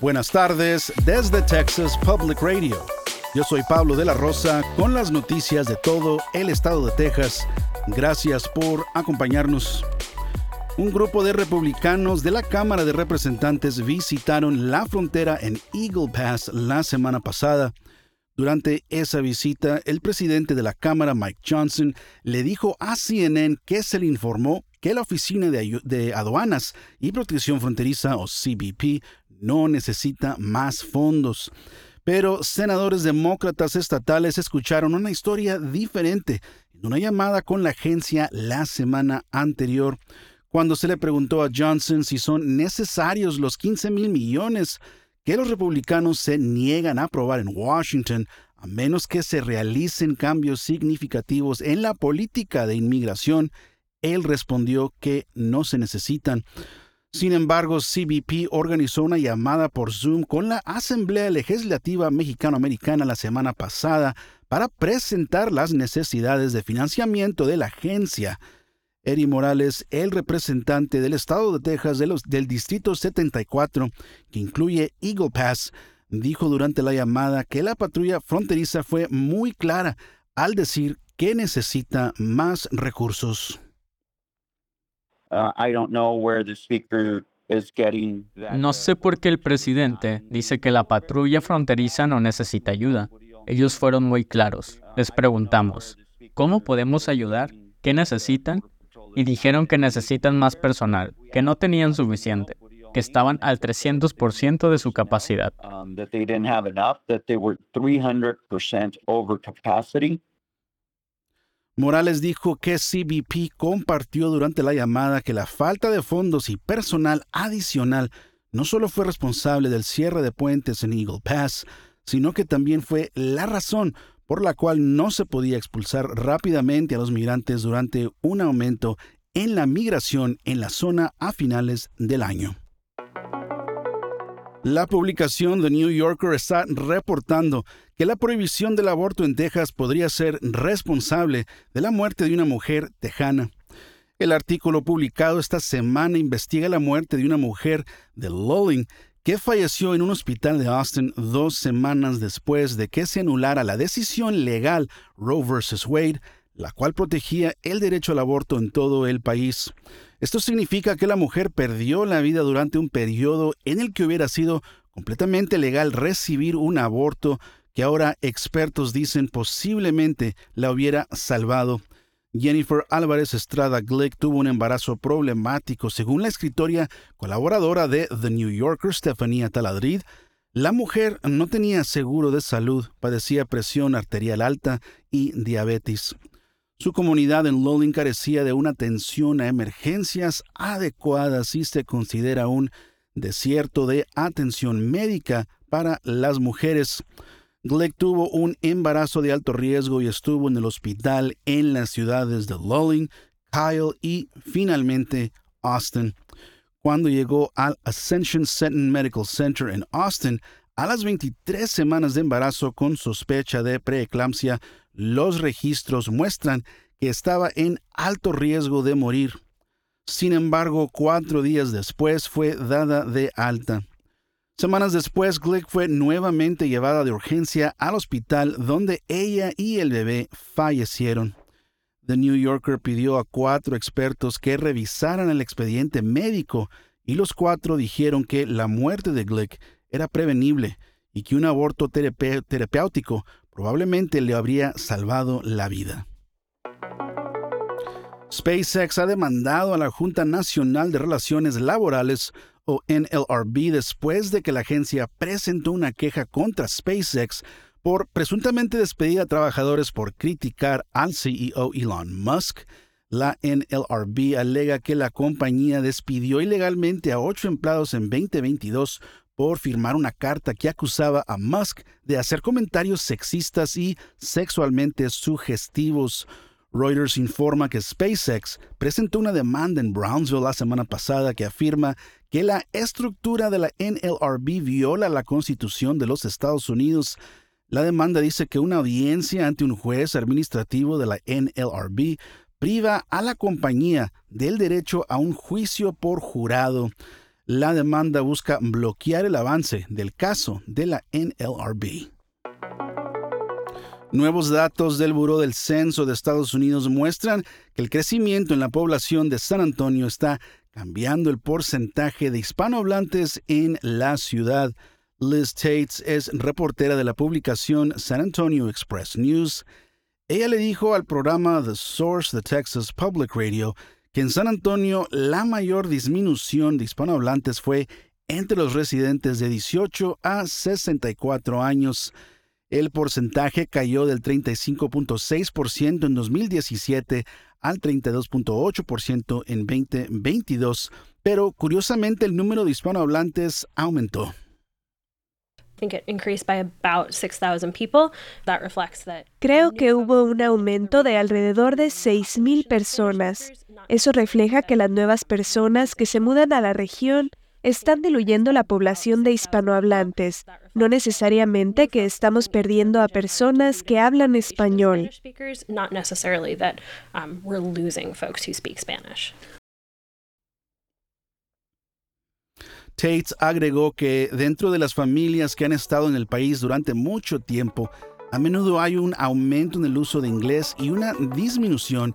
Buenas tardes desde Texas Public Radio. Yo soy Pablo de la Rosa con las noticias de todo el estado de Texas. Gracias por acompañarnos. Un grupo de republicanos de la Cámara de Representantes visitaron la frontera en Eagle Pass la semana pasada. Durante esa visita, el presidente de la Cámara, Mike Johnson, le dijo a CNN que se le informó que la Oficina de, Aduanas y Protección Fronteriza, o CBP, no necesita más fondos. Pero senadores demócratas estatales escucharon una historia diferente en una llamada con la agencia la semana anterior, cuando se le preguntó a Johnson si son necesarios los 15 mil millones que los republicanos se niegan a aprobar en Washington a menos que se realicen cambios significativos en la política de inmigración, él respondió que no se necesitan. Sin embargo, CBP organizó una llamada por Zoom con la Asamblea Legislativa Mexicano-Americana la semana pasada para presentar las necesidades de financiamiento de la agencia. Eddie Morales, el representante del estado de Texas del Distrito 74, que incluye Eagle Pass, dijo durante la llamada que la patrulla fronteriza fue muy clara al decir que necesita más recursos. No sé por qué el presidente dice que la patrulla fronteriza no necesita ayuda. Ellos fueron muy claros. Les preguntamos, ¿cómo podemos ayudar? ¿Qué necesitan? Y dijeron que necesitan más personal, que no tenían suficiente, que estaban al 300% de su capacidad. Morales dijo que CBP compartió durante la llamada que la falta de fondos y personal adicional no solo fue responsable del cierre de puentes en Eagle Pass, sino que también fue la razón por la cual no se podía expulsar rápidamente a los migrantes durante un aumento en la migración en la zona a finales del año. La publicación de New Yorker está reportando que la prohibición del aborto en Texas podría ser responsable de la muerte de una mujer tejana. El artículo publicado esta semana investiga la muerte de una mujer de Lowing que falleció en un hospital de Austin dos semanas después de que se anulara la decisión legal Roe vs. Wade, la cual protegía el derecho al aborto en todo el país. Esto significa que la mujer perdió la vida durante un periodo en el que hubiera sido completamente legal recibir un aborto que ahora expertos dicen posiblemente la hubiera salvado. Jennifer Álvarez Estrada Glick tuvo un embarazo problemático, según la escritoria colaboradora de The New Yorker, Stephanie Taladrid. La mujer no tenía seguro de salud, padecía presión arterial alta y diabetes. Su comunidad en Lowling carecía de una atención a emergencias adecuada si se considera un desierto de atención médica para las mujeres. Glegg tuvo un embarazo de alto riesgo y estuvo en el hospital en las ciudades de Lowling, Kyle y finalmente Austin. Cuando llegó al Ascension Seton Medical Center en Austin, a las 23 semanas de embarazo con sospecha de preeclampsia, los registros muestran que estaba en alto riesgo de morir. Sin embargo, cuatro días después fue dada de alta. Semanas después, Glick fue nuevamente llevada de urgencia al hospital donde ella y el bebé fallecieron. The New Yorker pidió a cuatro expertos que revisaran el expediente médico y los cuatro dijeron que la muerte de Glick era prevenible y que un aborto terapéutico probablemente le habría salvado la vida. SpaceX ha demandado a la Junta Nacional de Relaciones Laborales o NLRB después de que la agencia presentó una queja contra SpaceX por presuntamente despedir a trabajadores por criticar al CEO Elon Musk. La NLRB alega que la compañía despidió ilegalmente a ocho empleados en 2022 por firmar una carta que acusaba a Musk de hacer comentarios sexistas y sexualmente sugestivos. Reuters informa que SpaceX presentó una demanda en Brownsville la semana pasada que afirma que la estructura de la NLRB viola la Constitución de los Estados Unidos. La demanda dice que una audiencia ante un juez administrativo de la NLRB priva a la compañía del derecho a un juicio por jurado. La demanda busca bloquear el avance del caso de la NLRB. Nuevos datos del Buró del Censo de Estados Unidos muestran que el crecimiento en la población de San Antonio está cambiando el porcentaje de hispanohablantes en la ciudad. Liz Tates es reportera de la publicación San Antonio Express News. Ella le dijo al programa The Source de Texas Public Radio que en San Antonio la mayor disminución de hispanohablantes fue entre los residentes de 18 a 64 años. El porcentaje cayó del 35.6% en 2017 al 32.8% en 2022, pero curiosamente el número de hispanohablantes aumentó. Creo que hubo un aumento de alrededor de 6.000 personas. Eso refleja que las nuevas personas que se mudan a la región están diluyendo la población de hispanohablantes, no necesariamente que estamos perdiendo a personas que hablan español. Tate agregó que dentro de las familias que han estado en el país durante mucho tiempo, a menudo hay un aumento en el uso de inglés y una disminución